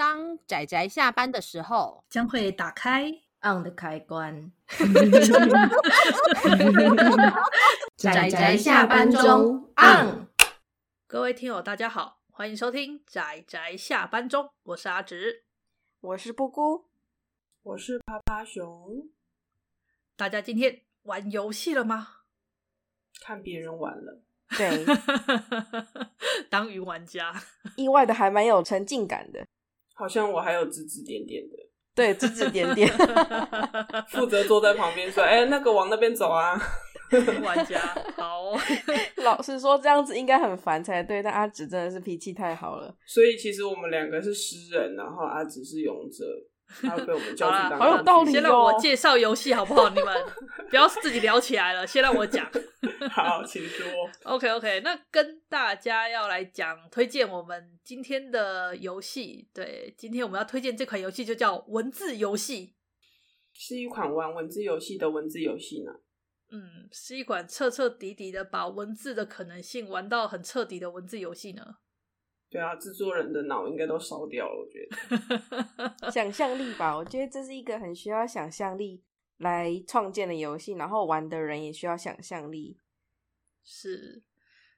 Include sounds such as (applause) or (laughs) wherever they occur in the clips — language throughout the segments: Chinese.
当仔仔下班的时候，将会打开 on 的开关。(laughs) 仔仔下班中 on。各位听友，大家好，欢迎收听仔仔下班中，我是阿直，我是布姑，我是趴趴熊。大家今天玩游戏了吗？看别人玩了。(laughs) 对，当云玩家，意外的还蛮有沉浸感的。好像我还有指指点点的，对，指指点点，(laughs) 负责坐在旁边说：“哎、欸，那个往那边走啊。(laughs) ”玩家好，(laughs) 老实说这样子应该很烦才对，但阿紫真的是脾气太好了。所以其实我们两个是诗人，然后阿紫是勇者。(laughs) 他被我们叫去好有道理哦。先让我介绍游戏好不好？你们不要自己聊起来了，先让我讲。(laughs) 好，请说。OK OK，那跟大家要来讲推荐我们今天的游戏。对，今天我们要推荐这款游戏就叫文字游戏，是一款玩文字游戏的文字游戏呢。嗯，是一款彻彻底底的把文字的可能性玩到很彻底的文字游戏呢。对啊，制作人的脑应该都烧掉了，我觉得。(laughs) 想象力吧，我觉得这是一个很需要想象力来创建的游戏，然后玩的人也需要想象力。是，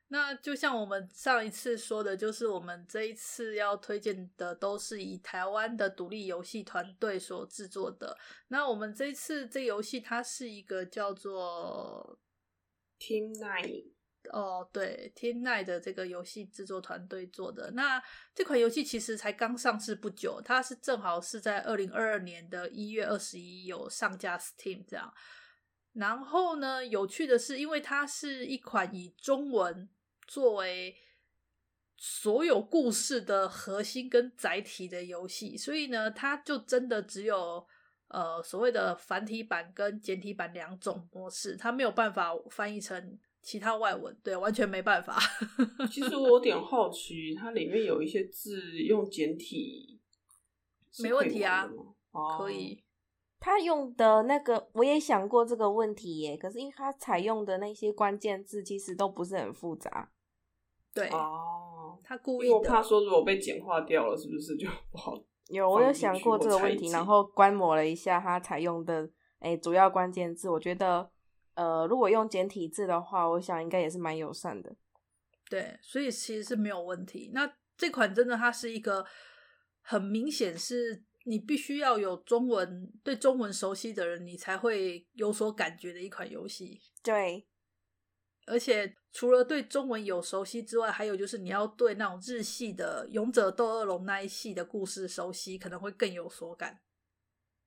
那就像我们上一次说的，就是我们这一次要推荐的都是以台湾的独立游戏团队所制作的。那我们这一次这游戏，它是一个叫做 Team Nine。哦，对，天籁的这个游戏制作团队做的。那这款游戏其实才刚上市不久，它是正好是在二零二二年的一月二十一有上架 Steam 这样。然后呢，有趣的是，因为它是一款以中文作为所有故事的核心跟载体的游戏，所以呢，它就真的只有呃所谓的繁体版跟简体版两种模式，它没有办法翻译成。其他外文，对，完全没办法。(laughs) 其实我有点好奇，它里面有一些字用简体，没问题啊，哦、可以。他用的那个，我也想过这个问题耶。可是因为他采用的那些关键字，其实都不是很复杂。对哦，他故意。因为我怕说，如果被简化掉了，是不是就不好？有，我有想过这个问题，然后观摩了一下他采用的诶主要关键字，我觉得。呃，如果用简体字的话，我想应该也是蛮友善的。对，所以其实是没有问题。那这款真的，它是一个很明显是你必须要有中文，对中文熟悉的人，你才会有所感觉的一款游戏。对，而且除了对中文有熟悉之外，还有就是你要对那种日系的《勇者斗恶龙》那一系的故事熟悉，可能会更有所感。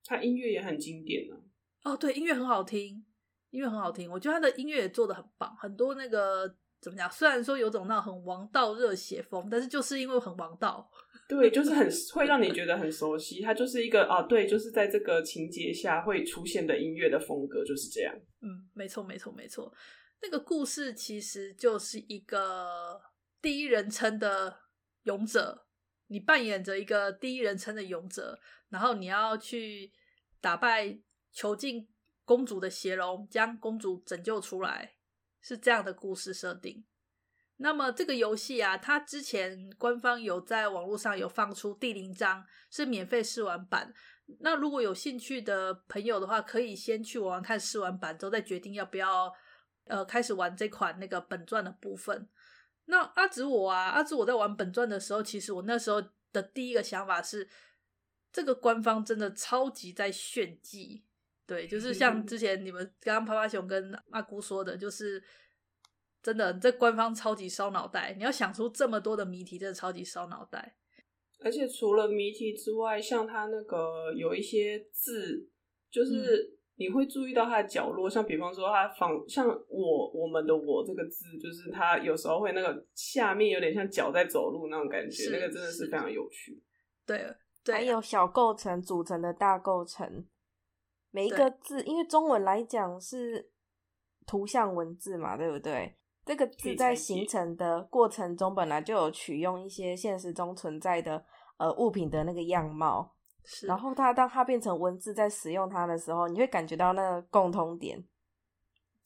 它音乐也很经典呢、啊。哦，对，音乐很好听。音乐很好听，我觉得他的音乐也做的很棒，很多那个怎么讲？虽然说有种那种很王道热血风，但是就是因为很王道，(laughs) 对，就是很会让你觉得很熟悉。它就是一个啊，对，就是在这个情节下会出现的音乐的风格就是这样。嗯，没错，没错，没错。那个故事其实就是一个第一人称的勇者，你扮演着一个第一人称的勇者，然后你要去打败囚禁。公主的邪龙将公主拯救出来，是这样的故事设定。那么这个游戏啊，它之前官方有在网络上有放出第零章，是免费试玩版。那如果有兴趣的朋友的话，可以先去玩玩看试玩版，之后再决定要不要呃开始玩这款那个本传的部分。那阿紫我啊，阿紫我在玩本传的时候，其实我那时候的第一个想法是，这个官方真的超级在炫技。对，就是像之前你们刚刚趴趴熊跟阿姑说的，就是真的，这官方超级烧脑袋。你要想出这么多的谜题，真的超级烧脑袋。而且除了谜题之外，像它那个有一些字，就是你会注意到它的角落，嗯、像比方说它仿像我我们的我这个字，就是它有时候会那个下面有点像脚在走路那种感觉，那个真的是非常有趣。对，对，还有小构成组成的大构成。每一个字，因为中文来讲是图像文字嘛，对不对？这个字在形成的过程中，本来就有取用一些现实中存在的呃物品的那个样貌，是。然后它当它变成文字，在使用它的时候，你会感觉到那个共通点。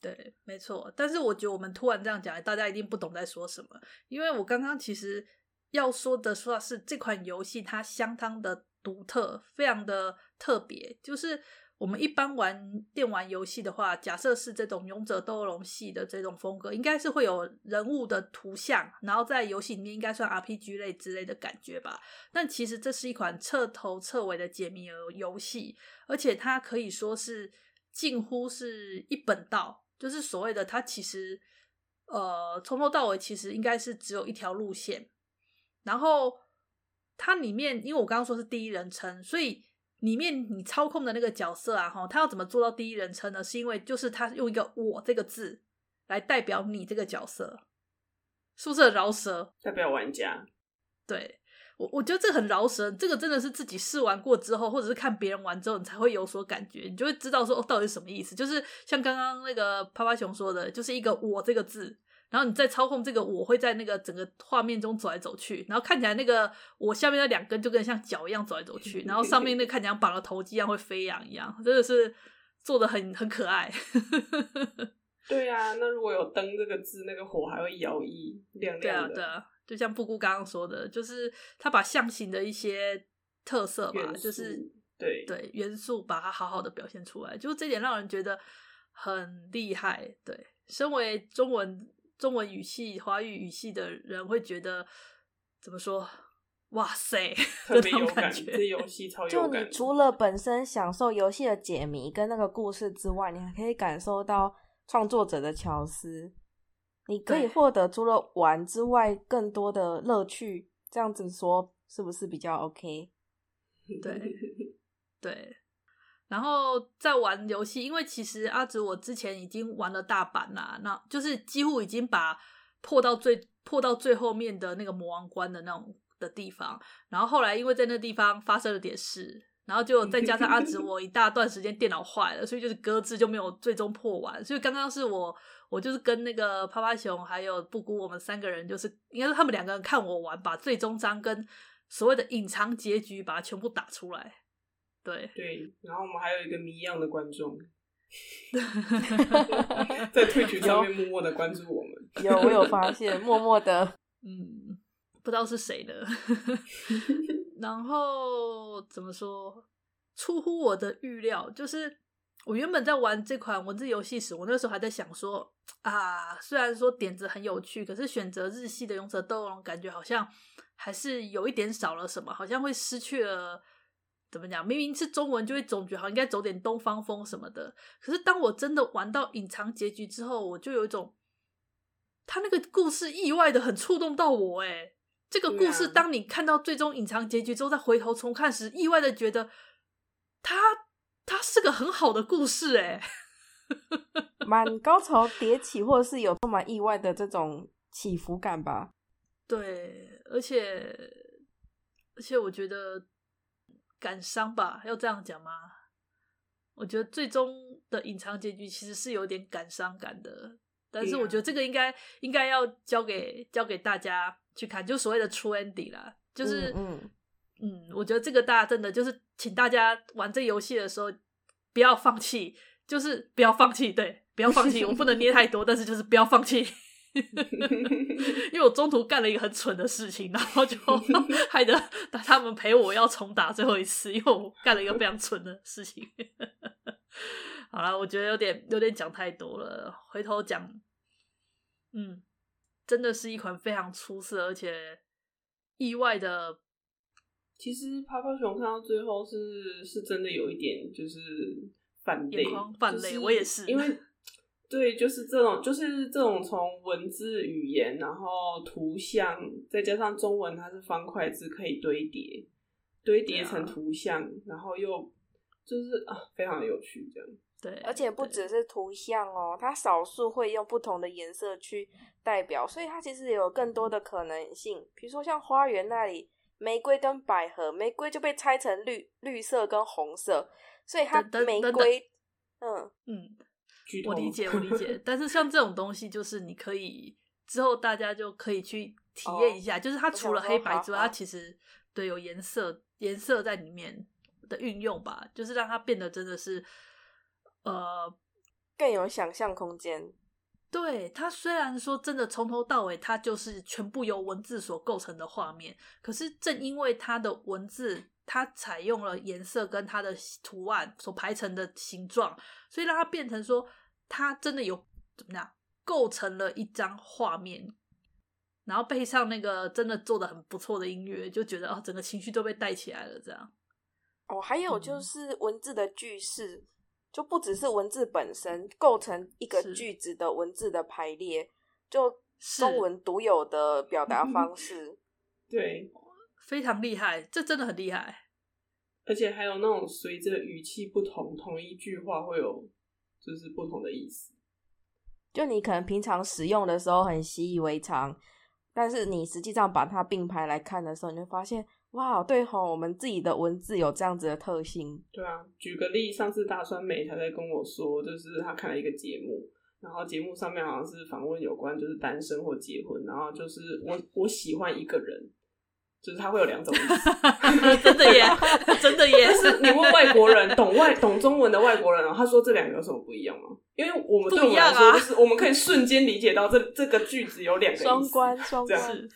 对，没错。但是我觉得我们突然这样讲，大家一定不懂在说什么，因为我刚刚其实要说的说的是这款游戏它相当的独特，非常的特别。就是我们一般玩电玩游戏的话，假设是这种勇者斗龙系的这种风格，应该是会有人物的图像，然后在游戏里面应该算 RPG 类之类的感觉吧。但其实这是一款彻头彻尾的解谜游戏，而且它可以说是近乎是一本道，就是所谓的它其实呃从头到尾其实应该是只有一条路线。然后它里面，因为我刚刚说是第一人称，所以里面你操控的那个角色啊，哈，他要怎么做到第一人称呢？是因为就是他用一个“我”这个字来代表你这个角色，是不是饶舌？代表玩家。对，我我觉得这很饶舌，这个真的是自己试玩过之后，或者是看别人玩之后，你才会有所感觉，你就会知道说哦，到底是什么意思。就是像刚刚那个趴趴熊说的，就是一个“我”这个字。然后你再操控这个，我会在那个整个画面中走来走去，然后看起来那个我下面那两根就跟像脚一样走来走去，然后上面那看起来绑了头机一样会飞扬一样，真的是做的很很可爱。(laughs) 对啊，那如果有灯这个字，那个火还会摇曳亮亮的。对啊，对啊，就像布谷刚刚说的，就是他把象形的一些特色吧，就是对对元素把它好好的表现出来，就这点让人觉得很厉害。对，身为中文。中文语系、华语语系的人会觉得怎么说？哇塞，(laughs) 特别有感觉，这游戏超有感。就你除了本身享受游戏的解谜跟那个故事之外，你还可以感受到创作者的巧思。你可以获得除了玩之外更多的乐趣。这样子说是不是比较 OK？对，对。然后在玩游戏，因为其实阿紫我之前已经玩了大半啦，那就是几乎已经把破到最破到最后面的那个魔王关的那种的地方。然后后来因为在那地方发生了点事，然后就再加上阿紫我一大段时间电脑坏了，所以就是搁置就没有最终破完。所以刚刚是我我就是跟那个趴趴熊还有布谷我们三个人，就是应该是他们两个人看我玩，把最终章跟所谓的隐藏结局把它全部打出来。对对，然后我们还有一个谜一样的观众，(laughs) 在退群上面默默的关注我们。有，我有发现，默默的，嗯，不知道是谁的。(laughs) 然后怎么说？出乎我的预料，就是我原本在玩这款文字游戏时，我那时候还在想说啊，虽然说点子很有趣，可是选择日系的勇者斗恶龙，感觉好像还是有一点少了什么，好像会失去了。怎么讲？明明是中文，就会总觉得好像应该走点东方风什么的。可是当我真的玩到隐藏结局之后，我就有一种，他那个故事意外的很触动到我。诶，这个故事，当你看到最终隐藏结局之后，再回头重看时，意外的觉得，他他是个很好的故事。诶，蛮高潮迭起，或者是有充满意外的这种起伏感吧。对，而且而且我觉得。感伤吧，要这样讲吗？我觉得最终的隐藏结局其实是有点感伤感的，但是我觉得这个应该应该要交给交给大家去看，就所谓的 true ending 啦，就是嗯，嗯，嗯，我觉得这个大家真的就是请大家玩这游戏的时候不要放弃，就是不要放弃，对，不要放弃，我不能捏太多，但是就是不要放弃。(laughs) 因为我中途干了一个很蠢的事情，然后就 (laughs) 害得他们陪我要重打最后一次，因为我干了一个非常蠢的事情。(laughs) 好了，我觉得有点有点讲太多了，回头讲。嗯，真的是一款非常出色而且意外的。其实趴趴熊看到最后是是真的有一点就是泛泪，眼眶泛泪，就是，我也是因为。对，就是这种，就是这种从文字语言，然后图像，再加上中文，它是方块字，可以堆叠，堆叠成图像，啊、然后又就是啊，非常的有趣，这样。对，而且不只是图像哦，它少数会用不同的颜色去代表，所以它其实也有更多的可能性。比如说像花园那里，玫瑰跟百合，玫瑰就被拆成绿绿色跟红色，所以它玫瑰，嗯嗯。我理解，我理解，但是像这种东西，就是你可以之后大家就可以去体验一下，哦、就是它除了黑白之外，它其实对有颜色颜色在里面的运用吧，就是让它变得真的是呃更有想象空间。对，它虽然说真的从头到尾，它就是全部由文字所构成的画面，可是正因为它的文字，它采用了颜色跟它的图案所排成的形状，所以让它变成说，它真的有怎么样构成了一张画面，然后配上那个真的做的很不错的音乐，就觉得哦，整个情绪都被带起来了，这样。哦，还有就是文字的句式。嗯就不只是文字本身构成一个句子的文字的排列，就中文独有的表达方 (laughs) 式，对，非常厉害，这真的很厉害。而且还有那种随着语气不同，同一句话会有就是不同的意思。就你可能平常使用的时候很习以为常，但是你实际上把它并排来看的时候，你会发现。哇，对吼，我们自己的文字有这样子的特性。对啊，举个例，上次大酸梅他在跟我说，就是他看了一个节目，然后节目上面好像是访问有关就是单身或结婚，然后就是我我喜欢一个人，就是它会有两种意思，(laughs) 真的耶，(laughs) 真的耶。是你问外国人，懂外懂中文的外国人，然后他说这两个有什么不一样吗？因为我们对我们来说，就是我们可以瞬间理解到这这个句子有两个意思，双关双关。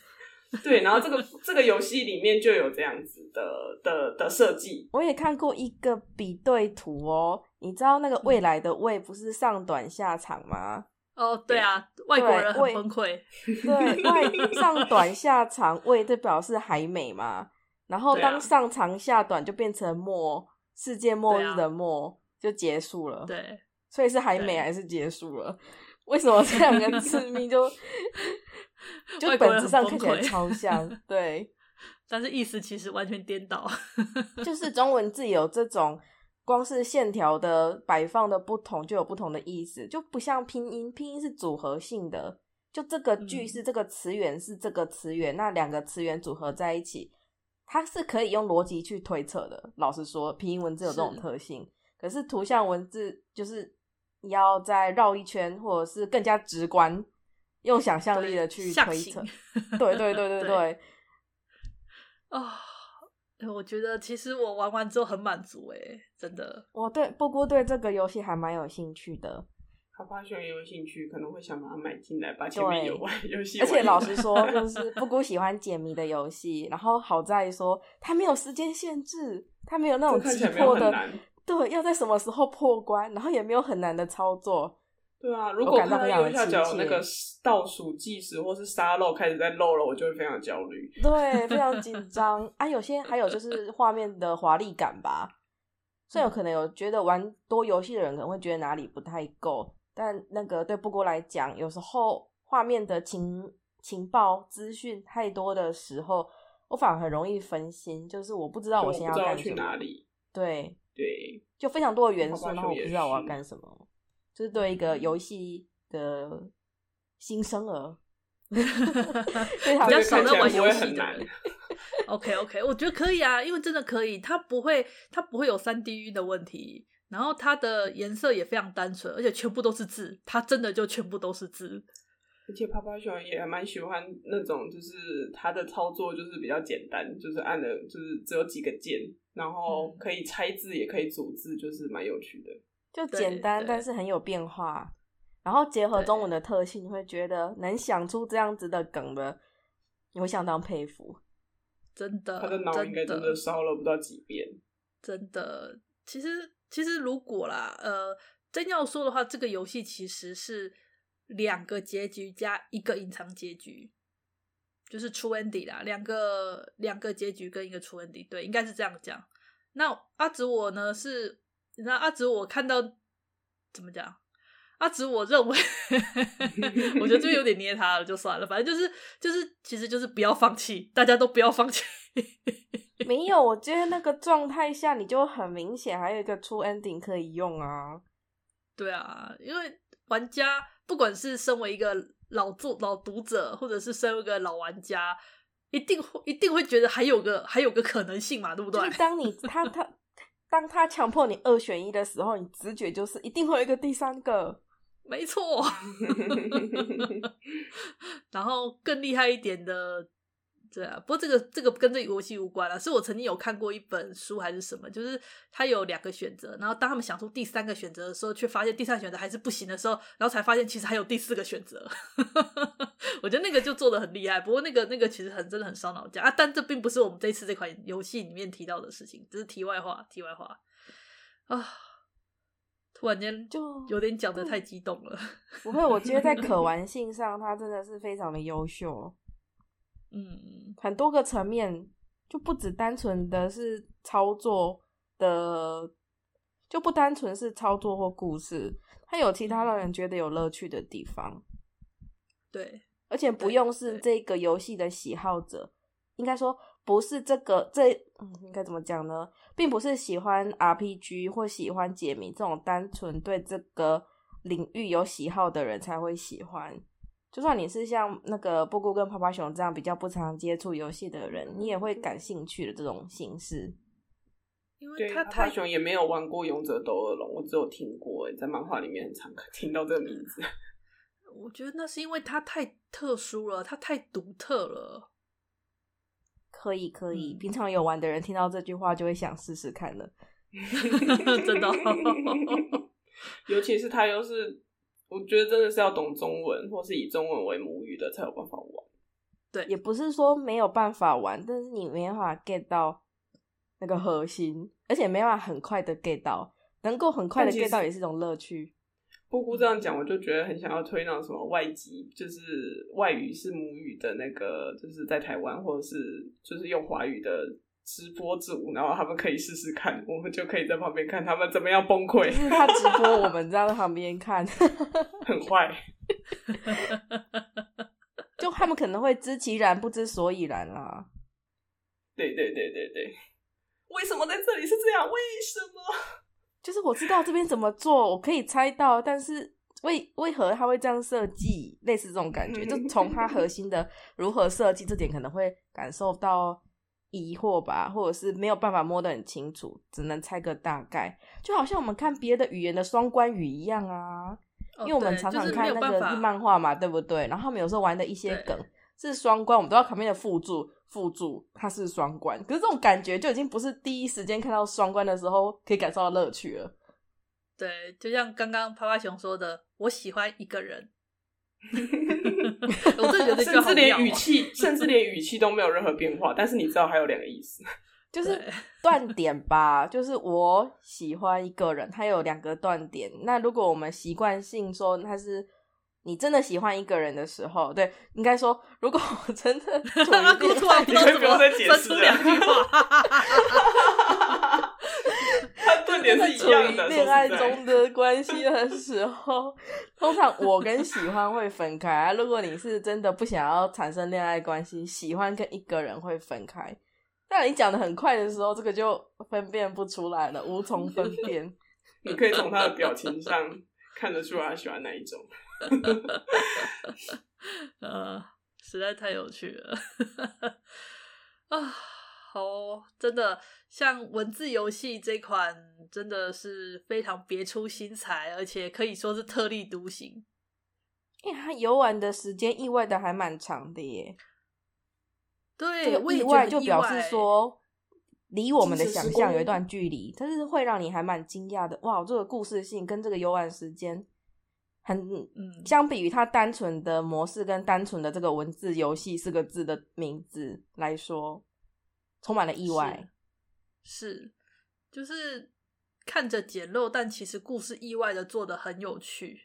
对，然后这个这个游戏里面就有这样子的的的设计。我也看过一个比对图哦，你知道那个未来的未不是上短下长吗？哦，对啊，外国人很崩溃。对，(laughs) 外上短下长，未就表示还美嘛。然后当上长下短就变成末，世界末日的末就结束了。对，所以是还美还是结束了？为什么这两个 (laughs) 字命就？(laughs) 就本质上看起来超像，对，但是意思其实完全颠倒。就是中文字有这种，光是线条的摆放的不同，就有不同的意思，就不像拼音，拼音是组合性的，就这个句是这个词源是这个词源，嗯、那两个词源组合在一起，它是可以用逻辑去推测的。老实说，拼音文字有这种特性，是可是图像文字就是你要再绕一圈，或者是更加直观。用想象力的去推测，对对对对对。啊、(laughs) 哦，我觉得其实我玩完之后很满足诶，真的。我对布谷对这个游戏还蛮有兴趣的。好吧，喜欢也有兴趣，可能会想把它买进来，把前面有玩游戏。而且老实说，就是布谷喜欢解谜的游戏，然后好在说他没有时间限制，他没有那种急迫的，对，要在什么时候破关，然后也没有很难的操作。对啊，如果看到右下角那个倒数计时或是沙漏开始在漏了，我就会非常焦虑。对，非常紧 (laughs) 张啊！有些还有就是画面的华丽感吧，虽然有可能有觉得玩多游戏的人可能会觉得哪里不太够，但那个对布姑来讲，有时候画面的情情报资讯太多的时候，我反而很容易分心，就是我不知道我现在要干什么，去哪里。对对，就非常多的元素，然后我不知道我要干什么。就是对一个游戏的新生儿，(laughs) 比较少在玩游戏的。OK OK，我觉得可以啊，因为真的可以，它不会，它不会有三 D 晕的问题，然后它的颜色也非常单纯，而且全部都是字，它真的就全部都是字。而且泡泡熊也还蛮喜欢那种，就是它的操作就是比较简单，就是按的，就是只有几个键，然后可以拆字，也可以组字，就是蛮有趣的。就简单，但是很有变化，然后结合中文的特性，你会觉得能想出这样子的梗的，你会相当佩服。真的，他的脑应该真的烧了不知道几遍。真的，其实其实如果啦，呃，真要说的话，这个游戏其实是两个结局加一个隐藏结局，就是 true ending 啦，两个两个结局跟一个 true ending，对，应该是这样讲。那阿紫我呢是。那阿紫，我看到怎么讲？阿紫，我认为，(laughs) 我觉得这边有点捏他了，就算了。反正就是，就是，其实就是不要放弃，大家都不要放弃。没有，我觉得那个状态下，你就很明显还有一个 true ending 可以用啊。对啊，因为玩家不管是身为一个老作老读者，或者是身为一个老玩家，一定会一定会觉得还有个还有个可能性嘛，对不对？(laughs) 就是当你他他。当他强迫你二选一的时候，你直觉就是一定会有一个第三个，没错。(laughs) 然后更厉害一点的对啊，不过这个这个跟这个游戏无关啊，是我曾经有看过一本书还是什么，就是他有两个选择，然后当他们想出第三个选择的时候，却发现第三个选择还是不行的时候，然后才发现其实还有第四个选择。(laughs) 我觉得那个就做的很厉害，不过那个那个其实很真的很烧脑筋啊，但这并不是我们这次这款游戏里面提到的事情，只是题外话，题外话啊。突然间就有点讲的太激动了。不会，我觉得在可 (laughs) 玩性上，它真的是非常的优秀。嗯，很多个层面就不只单纯的是操作的，就不单纯是操作或故事，它有其他让人觉得有乐趣的地方。对，而且不用是这个游戏的喜好者，应该说不是这个这，嗯，应该怎么讲呢？并不是喜欢 RPG 或喜欢解谜这种单纯对这个领域有喜好的人才会喜欢。就算你是像那个布谷跟趴趴熊这样比较不常接触游戏的人，你也会感兴趣的这种形式。因为他趴趴熊也没有玩过《勇者斗恶龙》，我只有听过，在漫画里面很常听到这个名字。(laughs) 我觉得那是因为它太特殊了，它太独特了。可以可以，平常有玩的人听到这句话就会想试试看了。(laughs) 真的，(laughs) 尤其是他又是。我觉得真的是要懂中文，或是以中文为母语的才有办法玩。对，也不是说没有办法玩，但是你没办法 get 到那个核心，而且没办法很快的 get 到，能够很快的 get 到也是一种乐趣。姑姑这样讲，我就觉得很想要推那种什么外籍，就是外语是母语的那个，就是在台湾或者是就是用华语的。直播主，然后他们可以试试看，我们就可以在旁边看他们怎么样崩溃。就是他直播，我们在旁边看，(laughs) 很坏。(laughs) 就他们可能会知其然不知所以然啦。对对对对对，为什么在这里是这样？为什么？就是我知道这边怎么做，我可以猜到，但是 (laughs) 为为何他会这样设计？类似这种感觉，就从他核心的如何设计这点，可能会感受到。疑惑吧，或者是没有办法摸得很清楚，只能猜个大概，就好像我们看别的语言的双关语一样啊。哦、因为我们常常看那个日漫画嘛，对不对？然后他们有时候玩的一些梗是双关，我们都要旁边的附注，附注它是双关。可是这种感觉就已经不是第一时间看到双关的时候可以感受到乐趣了。对，就像刚刚趴趴熊说的，我喜欢一个人。(laughs) (laughs) 我真的觉得，甚至连语气，甚至连语气都没有任何变化。但是你知道还有两个意思，就是断点吧。(laughs) 就是我喜欢一个人，他有两个断点。那如果我们习惯性说他是你真的喜欢一个人的时候，对，应该说如果我真的 (laughs) 突然不知道怎么分在处于恋爱中的关系的时候，通常我跟喜欢会分开啊。如果你是真的不想要产生恋爱关系，喜欢跟一个人会分开。但你讲的很快的时候，这个就分辨不出来了，无从分辨。(laughs) 你可以从他的表情上看得出来他喜欢哪一种。(laughs) 呃，实在太有趣了 (laughs) 啊！好哦，真的像文字游戏这款，真的是非常别出心裁，而且可以说是特立独行。因为它游玩的时间意外的还蛮长的耶。对，这个意外就表示说离我们的想象有一段距离，但是会让你还蛮惊讶的。哇，这个故事性跟这个游玩时间很，嗯，相比于它单纯的模式跟单纯的这个文字游戏四个字的名字来说。充满了意外，是，就是看着简陋，但其实故事意外的做得很有趣，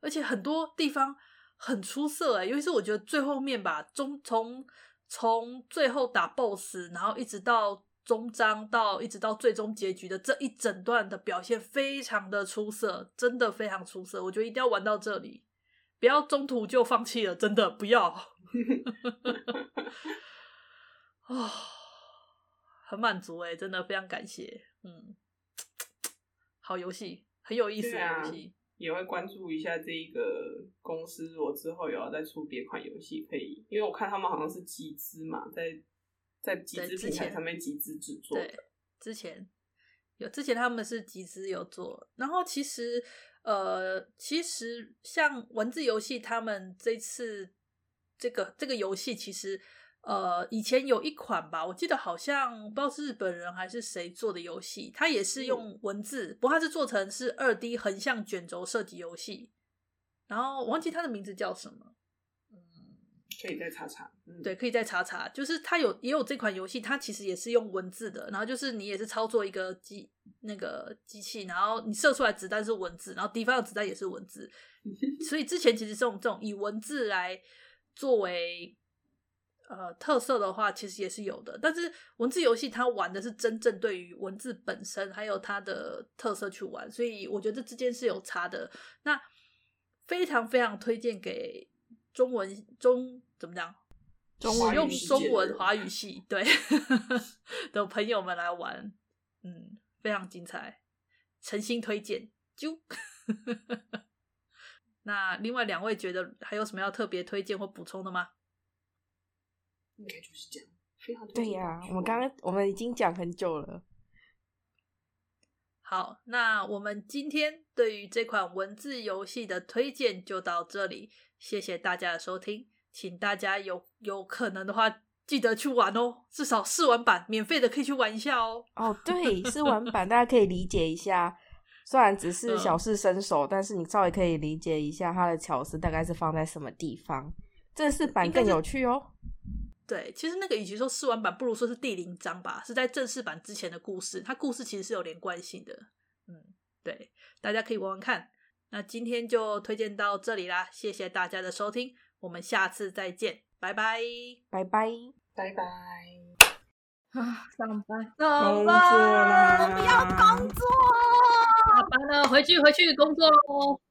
而且很多地方很出色哎，尤其是我觉得最后面吧，中从从最后打 BOSS，然后一直到终章到一直到最终结局的这一整段的表现非常的出色，真的非常出色，我觉得一定要玩到这里，不要中途就放弃了，真的不要。(laughs) 哦很满足哎，真的非常感谢。嗯，好游戏，很有意思的游戏，也会关注一下这一个公司。如果之后有要再出别款游戏，可以，因为我看他们好像是集资嘛，在在集资平台上面集资制作的。对，之前有，之前他们是集资有做。然后其实，呃，其实像文字游戏，他们这次这个这个游戏其实。呃，以前有一款吧，我记得好像不知道是日本人还是谁做的游戏，它也是用文字，嗯、不过它是做成是二 D 横向卷轴射击游戏，然后我忘记它的名字叫什么，嗯，可以再查查，嗯、对，可以再查查，就是它有也有这款游戏，它其实也是用文字的，然后就是你也是操作一个机那个机器，然后你射出来子弹是文字，然后敌方的子弹也是文字，(laughs) 所以之前其实这种这种以文字来作为。呃，特色的话其实也是有的，但是文字游戏它玩的是真正对于文字本身还有它的特色去玩，所以我觉得这之间是有差的。那非常非常推荐给中文中怎么讲，中文用中文华语系对 (laughs) 的朋友们来玩，嗯，非常精彩，诚心推荐。就 (laughs) 那另外两位觉得还有什么要特别推荐或补充的吗？应该就是这样，非常对呀、啊。我们刚刚我们已经讲很久了。好，那我们今天对于这款文字游戏的推荐就到这里，谢谢大家的收听，请大家有有可能的话记得去玩哦，至少试玩版免费的可以去玩一下哦。哦，对，试玩 (laughs) 版大家可以理解一下，虽然只是小试身手，嗯、但是你稍微可以理解一下它的巧思大概是放在什么地方。正式版更有趣哦。对，其实那个与其说试玩版，不如说是第零章吧，是在正式版之前的故事。它故事其实是有连贯性的，嗯，对，大家可以玩玩看。那今天就推荐到这里啦，谢谢大家的收听，我们下次再见，拜拜，拜拜，拜拜。啊，上班，工作啦，我不要工作，下班了，回去回去工作喽。